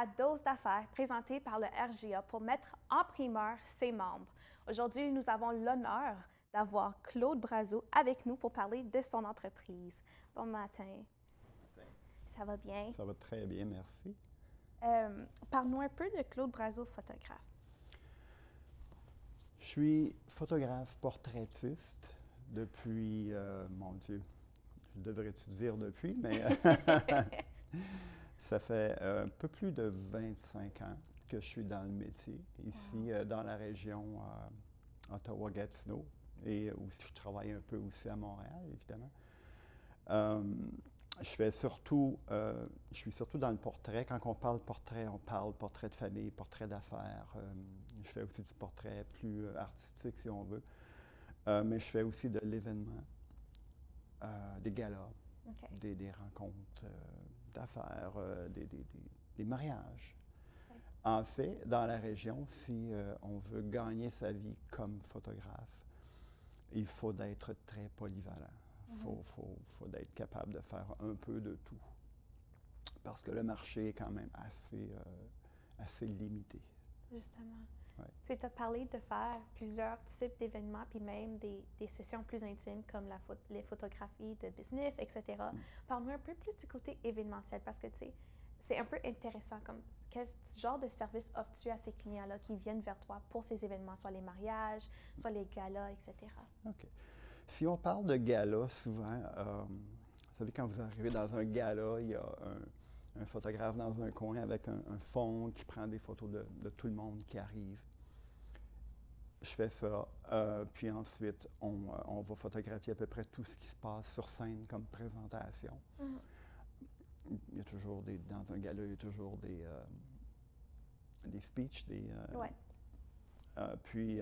à Dose d'affaires présenté par le RGA pour mettre en primeur ses membres. Aujourd'hui, nous avons l'honneur d'avoir Claude Brazo avec nous pour parler de son entreprise. Bon matin. Ça va bien? Ça va très bien, merci. Euh, Parle-nous un peu de Claude Brazo, photographe. Je suis photographe portraitiste depuis, euh, mon Dieu, je devrais-tu dire depuis, mais ça fait euh, un peu plus de 25 ans que je suis dans le métier, ici euh, dans la région Ottawa-Gatineau, et aussi je travaille un peu aussi à Montréal, évidemment. je fais surtout, je suis surtout dans le portrait. Quand on parle portrait, on parle portrait de famille, portrait d'affaires. je fais aussi du portrait plus artistique, si on veut. mais je fais aussi de l'événement. Euh, des galas, des, rencontres euh, d'affaires, euh, des, mariages. En fait, dans la région, si on veut gagner sa vie comme photographe, il faut être très polyvalent. Il mhm. faut, faut, être capable de faire un peu de tout. Parce que le marché est quand même assez, assez limité. Justement. Tu as parlé de faire plusieurs types d'événements, puis même des, sessions plus intimes comme la les photographies de business, etc. Mm. Parle-nous un peu plus du côté événementiel parce que tu sais, c'est un peu intéressant. Comme, quel genre de service offres-tu à ces clients-là qui viennent vers toi pour ces événements, soit les mariages, soit les galas, etc.? OK. Si on parle de galas, souvent, euh, vous savez, quand vous arrivez dans un gala, il y a un un photographe dans un coin avec un, fond qui prend des photos de, tout le monde qui arrive. Je fais ça, euh, puis ensuite, euh, on, va photographier à peu près tout ce qui se passe sur scène comme présentation. Mm-hmm. Il y a toujours des, dans un gala, il y a toujours des, euh, des speeches, des. Ouais. puis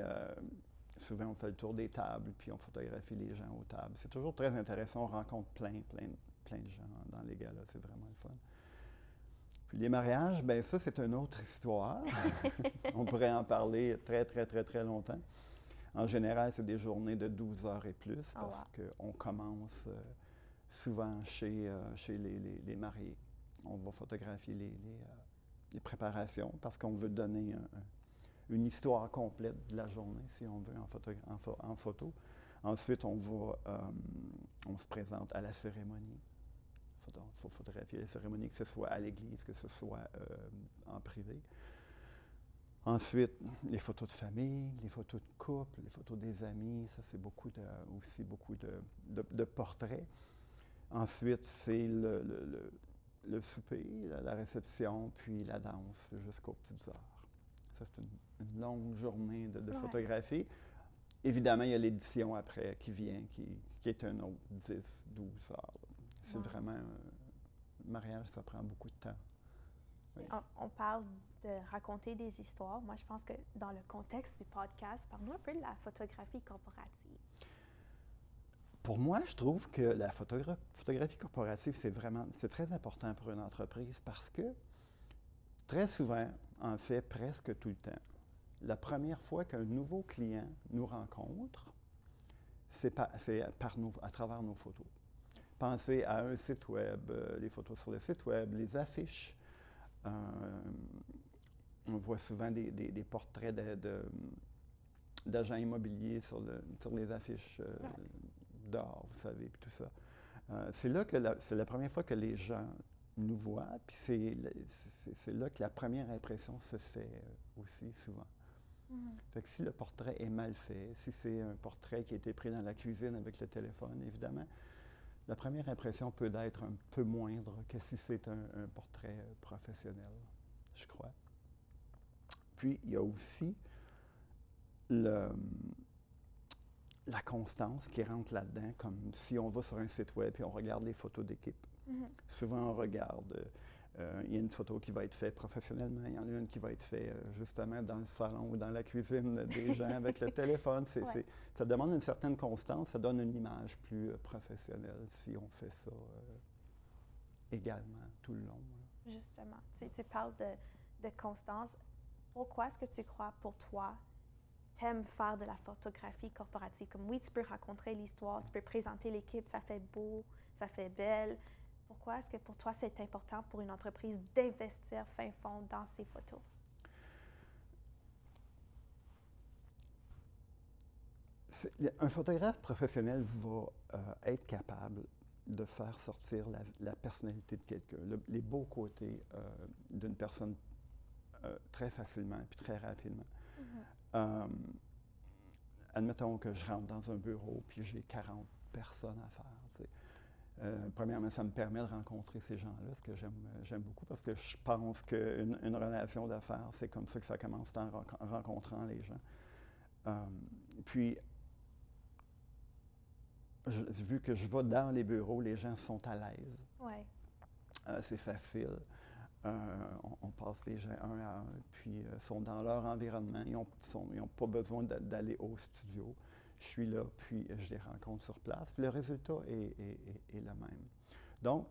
souvent, on fait le tour des tables, puis on photographie les gens aux tables. C'est toujours très intéressant. On rencontre plein, plein, plein de gens dans les galas. C'est vraiment le fun. Puis les mariages, ben ça, c'est une autre histoire. On pourrait en parler très, très, très, très longtemps. En général, c'est des journées de 12 heures et plus ah, parce qu'on commence euh, souvent chez, euh, chez les, mariés. On va photographier les, euh, préparations parce qu'on veut donner une histoire complète de la journée, si on veut, en, photo. En, photo. Ensuite, on, va, on se présente à la cérémonie. Il faut photographier les cérémonies, que ce soit à l'église, que ce soit euh, en privé. Ensuite, les photos de famille, les photos de couple, les photos des amis, ça c'est beaucoup de, aussi beaucoup de, portraits. Ensuite, c'est le, le, souper, la, réception, puis la danse jusqu'aux petites heures. Ça, c'est une, longue journée de, photographie. Évidemment, il y a l'édition après qui vient, qui, qui est un autre 10, 12 heures. C'est vraiment. Le mariage, ça prend beaucoup de temps. On, parle de raconter des histoires. Moi, je pense que dans le contexte du podcast, parle-nous un peu de la photographie corporative. Pour moi, je trouve que la photographie corporative, c'est vraiment, c'est très important pour une entreprise parce que très souvent, en fait, presque tout le temps, la première fois qu'un nouveau client nous rencontre, c'est par, à travers nos photos. Pensez à un site web, euh, les photos sur le site web, les affiches. Euh, on voit souvent des, portraits d'agents immobiliers sur, les affiches euh, d'or, vous savez, puis tout ça. c'est là que c'est la première fois que les gens nous voient, puis c'est là que la première impression se fait aussi souvent. Mm-hmm. Fait que si le portrait est mal fait, si c'est un portrait qui a été pris dans la cuisine avec le téléphone, évidemment, la première impression peut être un peu moindre que si c'est un, portrait professionnel, je crois. Puis, il y a aussi la constance qui rentre là-dedans, comme si on va sur un site web et on regarde les photos d'équipe. Mm-hmm. Souvent, on regarde euh, il y a une photo qui va être faite professionnellement, il y en a une qui va être faite euh, justement dans le salon ou dans la cuisine des gens avec le téléphone. ça demande une certaine constance, ça donne une image plus euh, professionnelle si on fait ça également tout le long. Justement, tu, parles de, constance. Pourquoi est-ce que tu crois, pour toi, t'aimes faire de la photographie corporative? Comme oui, tu peux raconter l'histoire, tu peux présenter l'équipe, ça fait beau, ça fait belle, Pourquoi est-ce que pour toi, c'est important pour une entreprise d'investir fin fond dans ses photos? Un photographe professionnel va euh, être capable de faire sortir la, personnalité de quelqu'un, les beaux côtés euh, d'une personne euh, très facilement et très rapidement. Mm-hmm. admettons que je rentre dans un bureau puis j'ai 40 personnes à faire. Premièrement, ça me permet de rencontrer ces gens-là, ce que j'aime beaucoup, parce que je pense qu'une une relation d'affaires, c'est comme ça que ça commence en, rencontrant les gens. puis, vu que je vais dans les bureaux, les gens sont à l'aise. Ouais. Euh, c'est facile. Euh, on, passe les gens un à un, puis euh, sont dans leur environnement. Ils n'ont pas besoin d'aller au studio. Je suis là, puis je les rencontre sur place. le résultat est, le même. Donc,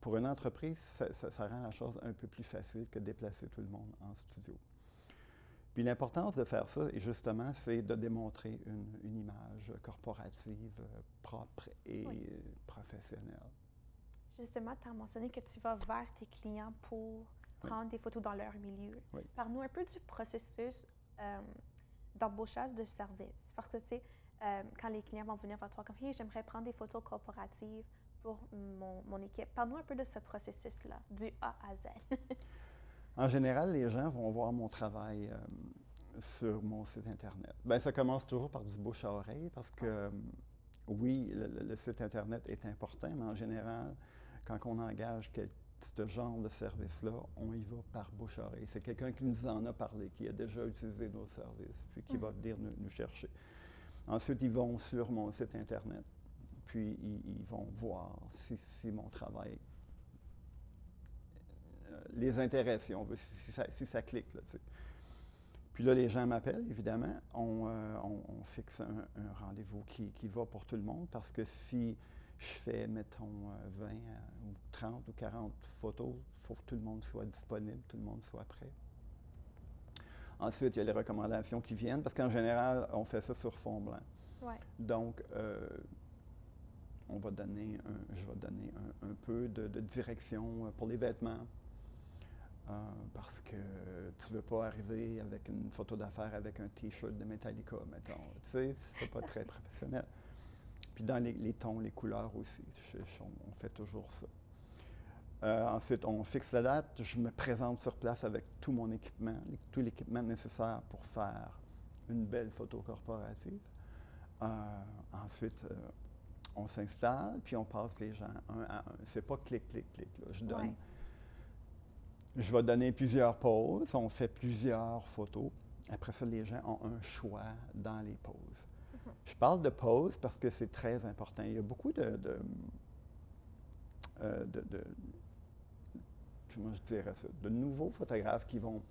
pour une entreprise, ça, rend la chose un peu plus facile que de déplacer tout le monde en studio. Puis l'importance de faire ça, justement, c'est de démontrer une, image corporative euh, propre et professionnelle. Justement, tu as mentionné que tu vas vers tes clients pour prendre des photos dans leur milieu. Parle-nous un peu du processus euh, d'embauchage de service. Parce que, sais, euh, quand les clients vont venir vers toi comme « Hey, j'aimerais prendre des photos corporatives pour mon, mon équipe », parle-nous un peu de ce processus-là, du A à Z. En général, les gens vont voir mon travail euh, sur mon site Internet. Bien, ça commence toujours par du bouche à oreille parce que, euh, oui, le, site Internet est important, mais en général, quand on engage ce genre de service-là, on y va par bouche à oreille. C'est quelqu'un qui nous en a parlé, qui a déjà utilisé nos services, puis qui va venir nous, chercher. Ensuite, ils vont sur mon site Internet, puis ils, vont voir si, si mon travail euh, les intéresse, si on veut, si ça, clique. Là, Puis là, les gens m'appellent, évidemment. On, euh, fixe un, rendez-vous qui, va pour tout le monde parce que si je fais, mettons, 20 euh, ou 30 ou 40 photos, il faut que tout le monde soit disponible, tout le monde soit prêt. Ensuite, il y a les recommandations qui viennent parce qu'en général, on fait ça sur fond blanc. Donc, on va donner je vais donner un, peu de, direction pour les vêtements, euh, parce que tu ne veux pas arriver avec une photo d'affaires avec un T-shirt de Metallica, mettons. Tu sais, c'est pas très professionnel. Puis dans les, tons, les couleurs aussi, on fait toujours ça. Euh, ensuite, on fixe la date. Je me présente sur place avec tout mon équipement, tout l'équipement nécessaire pour faire une belle photo corporative. Euh, ensuite, on s'installe, puis on passe les gens un à un. C'est pas clic, clic, clic. Je donne. Je vais donner plusieurs poses, on fait plusieurs photos. Après ça, les gens ont un choix dans les poses. Je parle de poses parce que c'est très important. Il y a beaucoup euh, de nouveaux photographes qui vont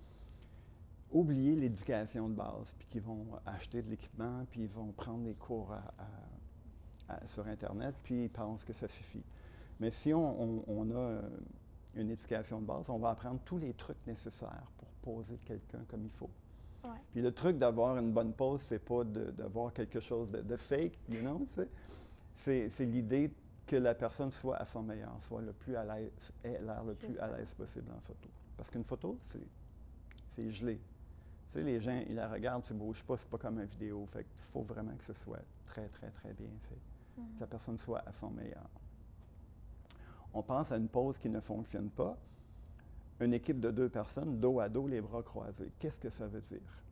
oublier l'éducation de base, puis qui vont acheter de l'équipement, puis ils vont prendre des cours sur Internet, puis ils pensent que ça suffit. Mais si on, a euh, une éducation de base, on va apprendre tous les trucs nécessaires pour poser quelqu'un comme il faut. Puis le truc d'avoir une bonne pose, c'est pas d'avoir quelque chose de, fake, you know, c'est l'idée que la personne soit à son meilleur, soit le plus à l'aise, ait l'air le plus à l'aise possible en photo. Parce qu'une photo, c'est gelé. Tu sais, les gens, ils la regardent, ne bouge pas, c'est pas comme une vidéo. Fait qu'il faut vraiment que ce soit très, très, très bien fait. Mm-hmm. Que la personne soit à son meilleur on pense à une pause qui ne fonctionne pas. Une équipe de deux personnes, dos à dos, les bras croisés. Qu'est-ce que ça veut dire?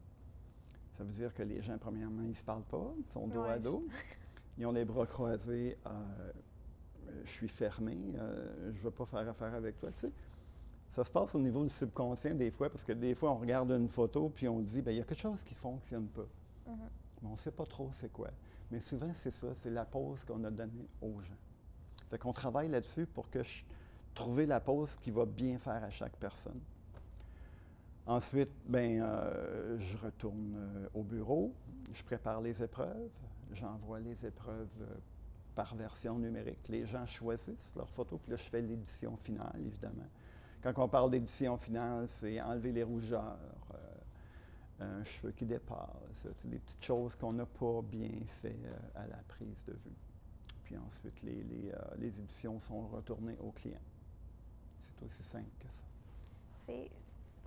Ça veut dire que les gens, premièrement, ils ne se parlent pas, ils sont dos à dos. Ils ont les bras croisés. Euh, je suis fermé, euh, je ne veux pas faire affaire avec toi. Ça se passe au niveau du subconscient des fois, parce que des fois, on regarde une photo puis on dit, ben, il y a quelque chose qui ne fonctionne pas. Mm-hmm. Mais on ne sait pas trop c'est quoi. Mais souvent, c'est ça, c'est la pause qu'on a donnée aux gens. Fait qu'on travaille là-dessus pour que je trouve la pause qui va bien faire à chaque personne. Ensuite, ben, euh, je retourne euh, au bureau, je prépare les épreuves, j'envoie les épreuves euh, par version numérique. Les gens choisissent leurs photos, puis là, je fais l'édition finale, évidemment. Quand on parle d'édition finale, c'est enlever les rougeurs, un cheveu qui dépasse, des petites choses qu'on n'a pas bien fait à la prise de vue. puis ensuite les, les, les éditions sont retournées aux clients. C'est aussi simple que ça. C'est,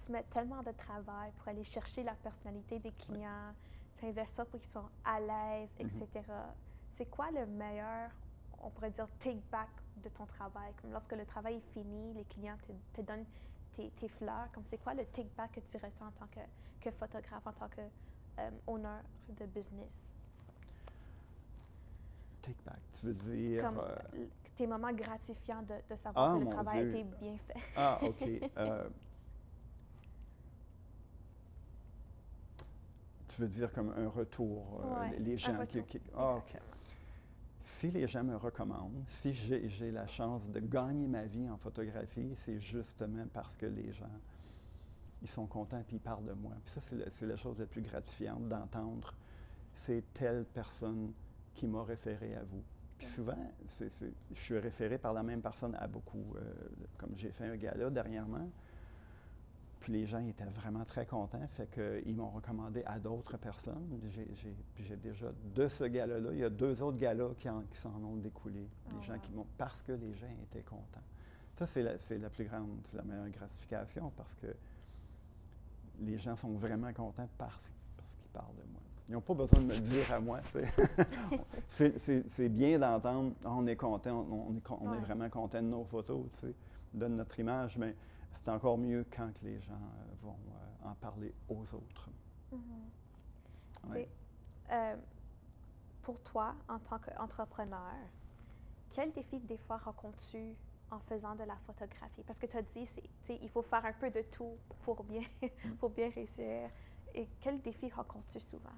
tu mets tellement de travail pour aller chercher la personnalité des clients, tu investis ça pour qu'ils soient à l'aise, etc. Mm-hmm. C'est quoi le meilleur, on pourrait dire, take back de ton travail? Comme lorsque le travail est fini, les clients te, te donnent tes, tes, fleurs, comme c'est quoi le take back que tu ressens en tant que, que photographe, en tant que euh, owner de business? Take back, tu veux dire. Comme euh, tes moments gratifiants de, de savoir ah, que le travail a été bien fait. ah, OK. Euh, tu veux dire comme un retour, ouais, les gens retour. qui. ah, OK. Si les gens me recommandent, si j'ai la chance de gagner ma vie en photographie, c'est justement parce que les gens, ils sont contents et ils parlent de moi. Puis ça, c'est la, chose la plus gratifiante d'entendre. C'est telle personne qui m'a référé à vous. Puis souvent, je suis référé par la même personne à beaucoup. Euh, comme j'ai fait un gala dernièrement, puis les gens étaient vraiment très contents, fait qu'ils m'ont recommandé à d'autres personnes. J'ai déjà, de ce gala-là, il y a deux autres galas qui, s'en ont découlé. Des gens qui m'ont, parce que les gens étaient contents. Ça, c'est la, plus grande, c'est la meilleure gratification parce que les gens sont vraiment contents parce qu'ils parlent de moi. Ils n'ont pas besoin de me le dire à moi. c'est bien d'entendre, on est content, on, est, on ouais. est, vraiment content de nos photos, de notre image, mais c'est encore mieux quand les gens euh, vont euh, en parler aux autres. Mm -hmm. ouais. euh, pour toi, en tant qu'entrepreneur, quel défi des fois rencontres-tu en faisant de la photographie? Parce que tu as dit, il faut faire un peu de tout pour bien, pour bien réussir. Et quel défi rencontres-tu souvent?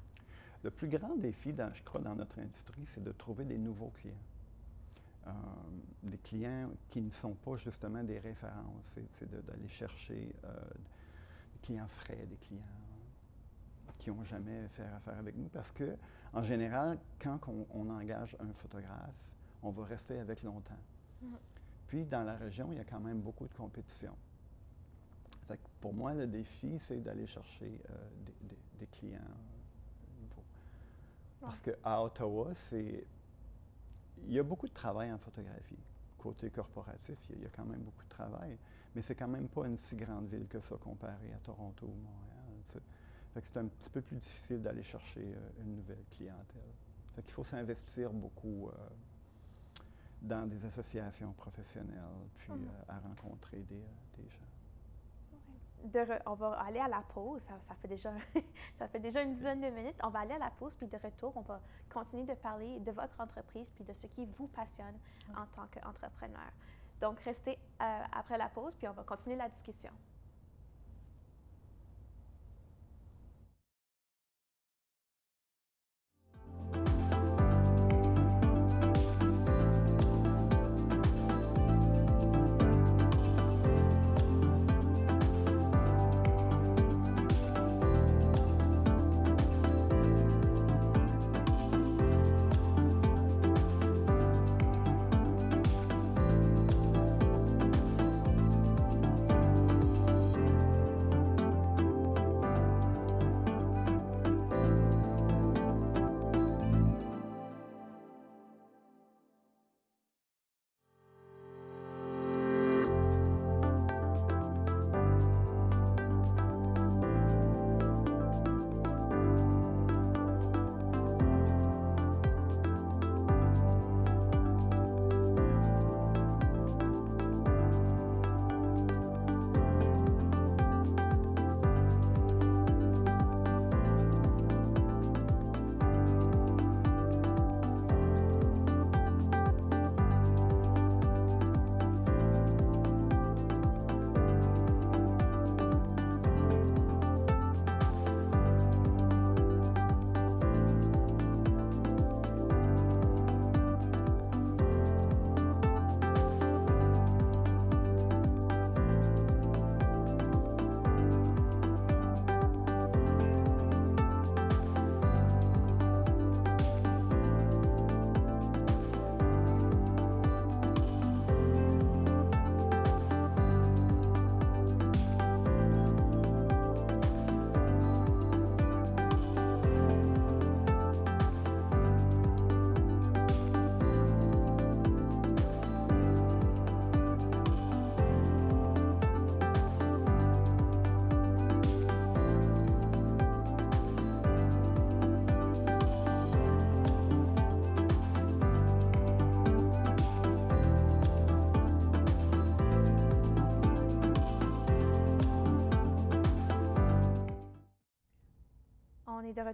Le plus grand défi, dans, je crois, dans notre industrie, c'est de trouver des nouveaux clients. Euh, des clients qui ne sont pas justement des références. C'est d'aller chercher euh, des clients frais, des clients qui n'ont jamais fait affaire avec nous. Parce que, en général, quand on, on engage un photographe, on va rester avec longtemps. Mm -hmm. Puis, dans la région, il y a quand même beaucoup de compétition. Fait pour moi, le défi, c'est d'aller chercher euh, des, des, des, clients nouveaux. Parce qu'à Ottawa, c'est il y a beaucoup de travail en photographie. Côté corporatif, il y, a, il y a quand même beaucoup de travail, mais c'est quand même pas une si grande ville que ça comparé à Toronto ou Montréal. c'est un petit peu plus difficile d'aller chercher euh, une nouvelle clientèle. Fait qu'il faut s'investir beaucoup euh, dans des associations professionnelles, puis euh, à rencontrer des, des gens. De re- on va aller à la pause. Ça, ça fait déjà, ça fait déjà une dizaine de minutes. On va aller à la pause, puis de retour, on va continuer de parler de votre entreprise, puis de ce qui vous passionne en tant qu'entrepreneur. Donc, restez euh, après la pause, puis on va continuer la discussion.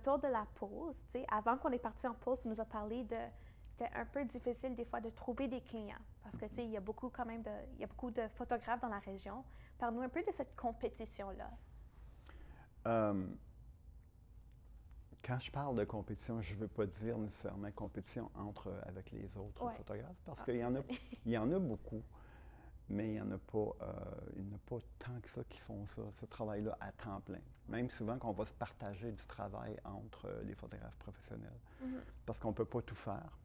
Retour de la pause. Avant qu'on est parti en pause, tu nous as parlé de. C'était un peu difficile des fois de trouver des clients parce que il y a beaucoup quand même de, il y a beaucoup de photographes dans la région. Parle-nous un peu de cette compétition-là. Euh, quand je parle de compétition, je ne veux pas dire nécessairement compétition entre avec les autres photographes parce ah, qu'il y en a, il y en a beaucoup mais il n'y en a pas, euh, il a pas tant que ça qui font ça, ce travail-là à temps plein. Même souvent qu'on va se partager du travail entre euh, les photographes professionnels. Mm-hmm. Parce qu'on ne peut pas tout faire.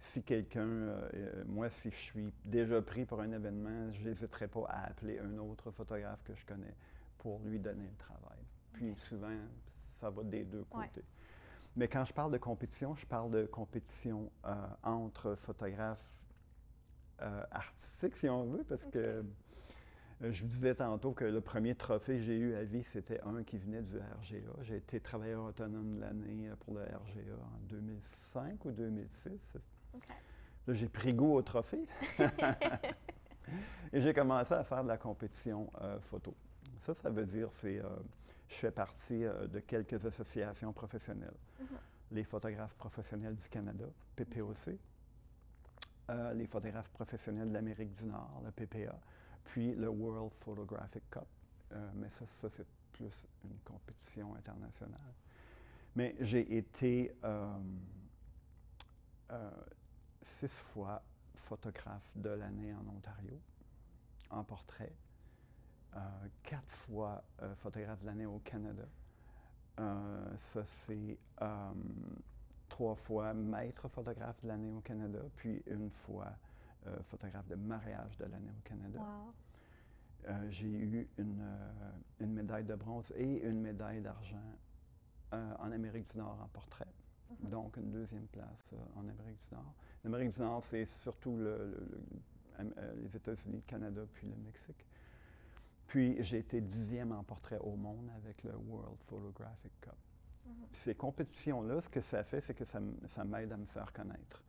Si quelqu'un, euh, moi, si je suis déjà pris pour un événement, je n'hésiterai pas à appeler un autre photographe que je connais pour lui donner le travail. Puis souvent, ça va des deux côtés. Mais quand je parle de compétition, je parle de compétition entre photographes euh, artistique, si on veut, parce que euh, je vous disais tantôt que le premier trophée que j'ai eu à vie, c'était un qui venait du RGA. J'ai été travailleur autonome de l'année euh, pour le RGA en 2005 ou 2006. Là, j'ai pris goût au trophée. Et j'ai commencé à faire de la compétition photo. Ça, ça veut dire, c'est, je fais partie de quelques associations professionnelles. Mm-hmm. Les photographes professionnels du Canada, PPOC, euh, les photographes professionnels de l'Amérique du Nord, le PPA, puis le World Photographic Cup. Euh, mais ça, c'est plus une compétition internationale. Mais j'ai été euh, six fois photographe de l'année en Ontario, en portrait, quatre fois photographe de l'année au Canada. ça, c'est trois fois maître photographe de l'année au Canada, puis une fois euh, photographe de mariage de l'année au Canada. Euh, j'ai eu une, euh, une, médaille de bronze et une médaille d'argent en Amérique du Nord en portrait. Mm-hmm. Donc, une deuxième place en Amérique du Nord. L'Amérique du Nord, c'est surtout les États-Unis, le Canada, puis le Mexique. Puis, j'ai été dixième en portrait au monde avec le World Photographic Cup. Ces compétitions-là, ce que ça fait, c'est que ça, m'aide à me faire connaître.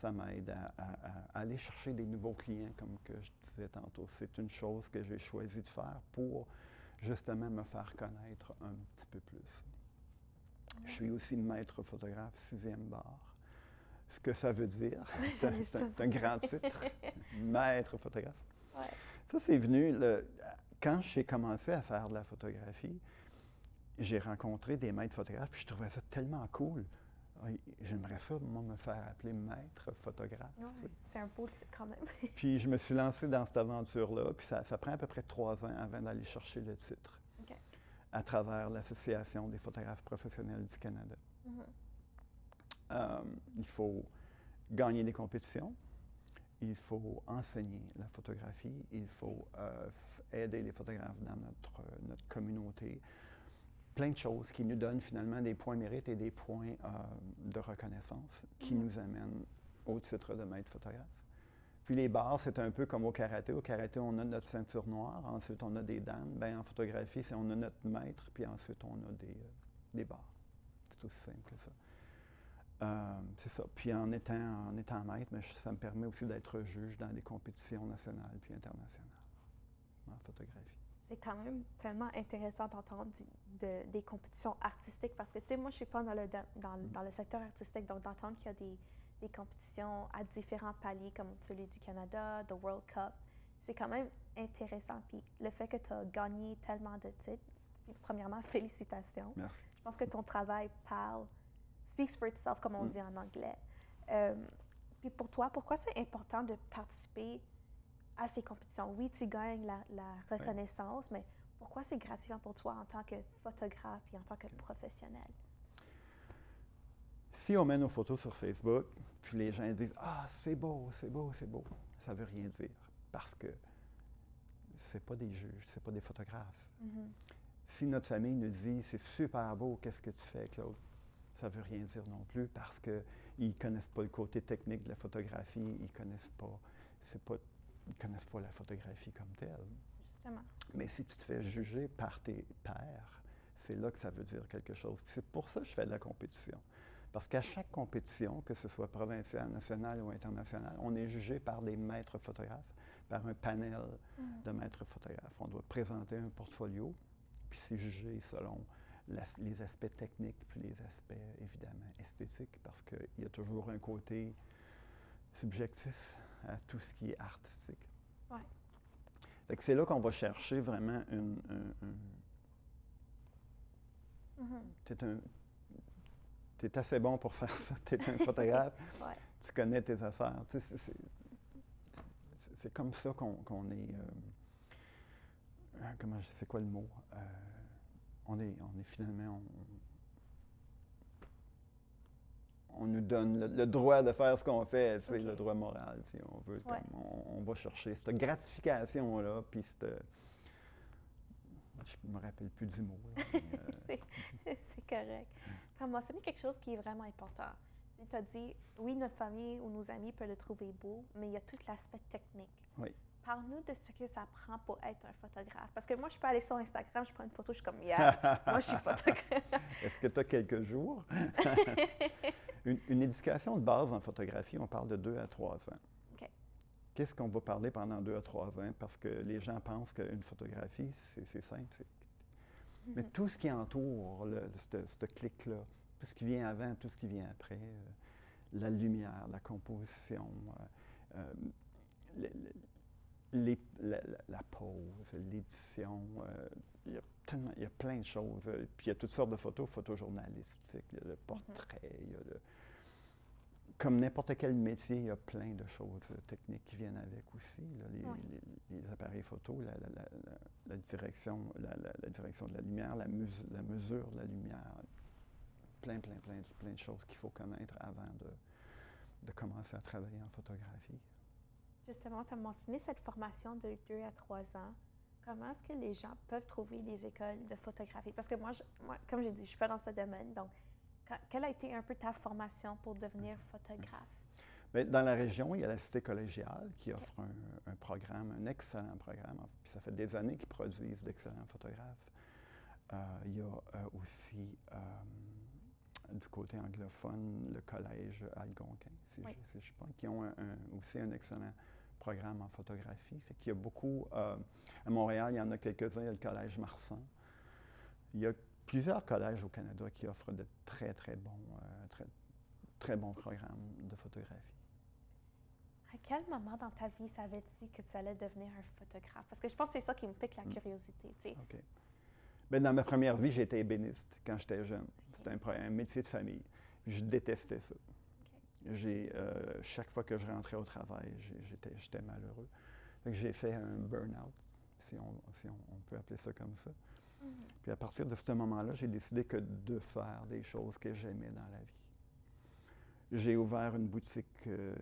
Ça m'aide à, aller chercher des nouveaux clients, comme que je disais tantôt. C'est une chose que j'ai choisi de faire pour justement me faire connaître un petit peu plus. Je suis aussi maître photographe sixième bar. Ce que ça veut dire, c'est un, grand titre, maître photographe. Ça, c'est venu le, quand j'ai commencé à faire de la photographie j'ai rencontré des maîtres photographes, puis je trouvais ça tellement cool. J'aimerais ça, moi, me faire appeler maître photographe. c'est un beau titre quand même. puis je me suis lancé dans cette aventure-là, puis ça, prend à peu près trois ans avant d'aller chercher le titre à travers l'Association des photographes professionnels du Canada. Mm-hmm. Euh, il faut gagner des compétitions, il faut enseigner la photographie, il faut euh, aider les photographes dans notre, notre communauté, plein de choses qui nous donnent finalement des points mérites et des points euh, de reconnaissance qui mm-hmm. nous amènent au titre de maître photographe. Puis les barres, c'est un peu comme au karaté. Au karaté, on a notre ceinture noire, ensuite on a des dames. Ben, en photographie, c'est on a notre maître, puis ensuite on a des, euh, des barres. C'est aussi simple que ça. Euh, c'est ça. Puis en étant, en étant maître, mais ça me permet aussi d'être juge dans des compétitions nationales puis internationales en photographie c'est quand même tellement intéressant d'entendre des compétitions artistiques parce que, tu sais, moi, je suis pas dans le, dans, dans le secteur artistique, donc d'entendre qu'il y a des, des, compétitions à différents paliers comme celui du Canada, the World Cup, c'est quand même intéressant. Puis le fait que tu as gagné tellement de titres, premièrement, félicitations. Merci. Je pense que ton travail parle, speaks for itself, comme on mm. dit en anglais. Euh, puis pour toi, pourquoi c'est important de participer à ces compétitions. Oui, tu gagnes la, reconnaissance, mais pourquoi c'est gratifiant pour toi en tant que photographe et en tant que professionnel? Si on met nos photos sur Facebook, puis les gens disent Ah, c'est beau, c'est beau, c'est beau, ça ne veut rien dire parce que c'est pas des juges, c'est pas des photographes. Mm-hmm. Si notre famille nous dit C'est super beau, qu'est-ce que tu fais, Claude ça ne veut rien dire non plus parce qu'ils ne connaissent pas le côté technique de la photographie, ils ne connaissent pas, c'est pas ne connaissent pas la photographie comme telle. Justement. Mais si tu te fais juger par tes pairs, c'est là que ça veut dire quelque chose. C'est pour ça que je fais de la compétition. Parce qu'à chaque compétition, que ce soit provinciale, nationale ou internationale, on est jugé par des maîtres photographes, par un panel mm. de maîtres photographes. On doit présenter un portfolio, puis c'est jugé selon les aspects techniques puis les aspects évidemment esthétiques parce qu'il y a toujours un côté subjectif à tout ce qui est artistique. Ouais. c'est là qu'on va chercher vraiment une. Mm-hmm. Tu es, assez bon pour faire ça. Tu es un photographe. Tu connais tes affaires. c'est comme ça qu'on est. Euh, euh, comment c'est quoi le mot? Euh, on, est, on est finalement. On, nous donne le, droit de faire ce qu'on fait, c'est le droit moral, si on veut. on, va chercher cette gratification-là, puis cette. Je me rappelle plus du mot. c'est correct. Tu as mentionné quelque chose qui est vraiment important. Tu as dit, oui, notre famille ou nos amis peuvent le trouver beau, mais il y a tout l'aspect technique. Oui. Parle-nous de ce que ça prend pour être un photographe. Parce que moi, je peux aller sur Instagram, je prends une photo, je suis comme, yeah, moi, je suis photographe. Est-ce que tu as quelques jours? Une, éducation de base en photographie, on parle de deux à trois ans. Qu'est-ce qu'on va parler pendant deux à trois ans? Parce que les gens pensent qu'une photographie, c'est. Mais mm-hmm. tout ce qui entoure ce clic-là, tout ce qui vient avant, tout ce qui vient après, euh, la lumière, la composition, euh, euh, la, pose, l'édition, euh, il y a tellement, il y a plein de choses. Puis il y a toutes sortes de photos, photojournalistiques, il y a le portrait, il y a le, comme n'importe quel métier, il y a plein de choses euh, techniques qui viennent avec aussi. les, appareils photo, la, direction, la, direction de la lumière, la, mesure de la lumière. Plein, plein, plein, plein de choses qu'il faut connaître avant de commencer à travailler en photographie. Justement, tu as mentionné cette formation de 2 à 3 ans. Comment est-ce que les gens peuvent trouver les écoles de photographie? Parce que moi, comme j'ai dit, je ne suis pas dans ce domaine. Donc, quelle a été un peu ta formation pour devenir photographe? Bien, dans la région, il y a la Cité collégiale qui offre un, programme, un excellent programme. Puis ça fait des années qu'ils produisent d'excellents photographes. Euh, il y a euh, aussi euh, du côté anglophone le collège Algonquin, si, je, je pense, qui ont aussi un excellent programme en photographie. Fait qu'il y a beaucoup. À Montréal, il y en a quelques-uns. Il y a le Collège Marsan. Il y a plusieurs collèges au Canada qui offrent de très, très bons, euh, très, très bons programmes de photographie. À quel moment dans ta vie savais-tu que tu allais devenir un photographe? Parce que je pense que c'est ça qui me pique la hmm. curiosité. OK. Bien, dans ma première vie, j'étais ébéniste quand j'étais jeune. C'était un, un, métier de famille. Je détestais ça. J'ai, euh, chaque fois que je rentrais au travail, j'étais, malheureux. j'ai fait un burn-out, si, on, peut appeler ça comme ça. Mm-hmm. Puis à partir de ce moment-là, j'ai décidé que de faire des choses que j'aimais dans la vie. J'ai ouvert une boutique euh,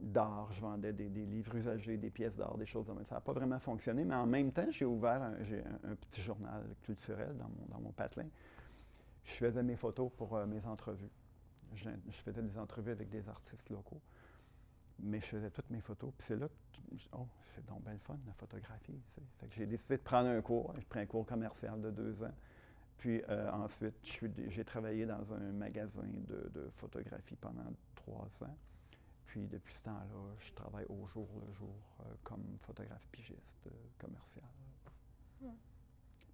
d'art. Je vendais des, livres usagés, des pièces d'art, des choses. Ça n'a pas vraiment fonctionné, mais en même temps, j'ai ouvert un, petit journal culturel dans mon, dans mon patelin. Je faisais mes photos pour euh, mes entrevues je, faisais des entrevues avec des artistes locaux, mais je faisais toutes mes photos. Puis c'est là que, oh, c'est donc bien le fun, la photographie. Fait que j'ai décidé de prendre un cours. J'ai pris un cours commercial de deux ans. Puis euh, ensuite, j'ai travaillé dans un magasin de, photographie pendant trois ans. Puis depuis ce temps-là, je travaille au jour le jour euh, comme photographe pigiste euh, commercial.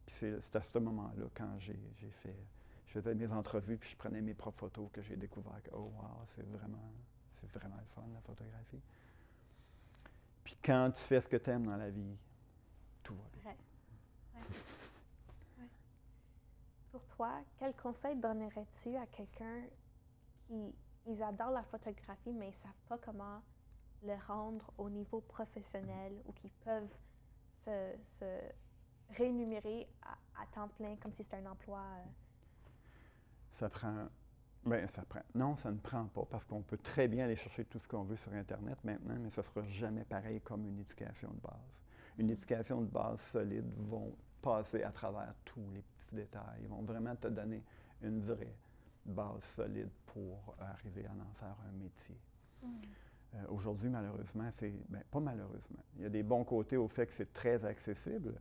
Puis c'est à ce moment-là, quand j'ai fait je faisais mes entrevues, puis je prenais mes propres photos que j'ai découvert que, oh wow, c'est vraiment, c'est vraiment le fun, la photographie. Puis quand tu fais ce que tu aimes dans la vie, tout va bien. Pour toi, quel conseil donnerais-tu à quelqu'un qui ils adorent la photographie, mais ils ne savent pas comment le rendre au niveau professionnel ou qui peuvent se, se rémunérer à, temps plein comme si c'était un emploi euh, ça prend. Bien, ça prend. Non, ça ne prend pas, parce qu'on peut très bien aller chercher tout ce qu'on veut sur Internet maintenant, mais ça ne sera jamais pareil comme une éducation de base. Une éducation de base solide vont passer à travers tous les petits détails. Ils vont vraiment te donner une vraie base solide pour arriver à en faire un métier. Mm. Euh, aujourd'hui, malheureusement, c'est. Bien, pas malheureusement. Il y a des bons côtés au fait que c'est très accessible,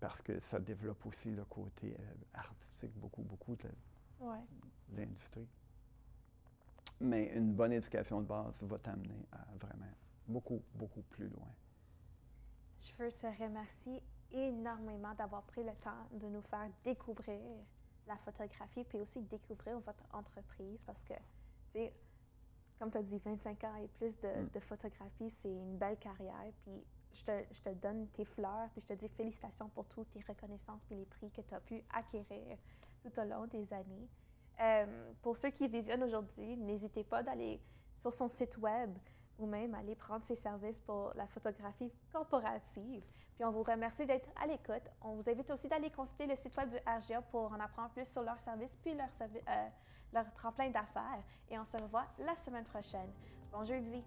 parce que ça développe aussi le côté euh, artistique, beaucoup, beaucoup de l'industrie. Mais une bonne éducation de base va t'amener à vraiment beaucoup, beaucoup plus loin. Je veux te remercier énormément d'avoir pris le temps de nous faire découvrir la photographie, puis aussi découvrir votre entreprise parce que, tu sais, comme tu as dit, 25 ans et plus de, mm. de photographie, c'est une belle carrière. Puis je te, je te, donne tes fleurs, puis je te dis félicitations pour toutes tes reconnaissances puis les prix que tu as pu acquérir tout au long des années. Euh, pour ceux qui visionnent aujourd'hui, n'hésitez pas d'aller sur son site web ou même aller prendre ses services pour la photographie corporative. Puis on vous remercie d'être à l'écoute. On vous invite aussi d'aller consulter le site web du RGA pour en apprendre plus sur leurs services puis leur, euh, leur tremplin d'affaires. Et on se revoit la semaine prochaine. Bon jeudi!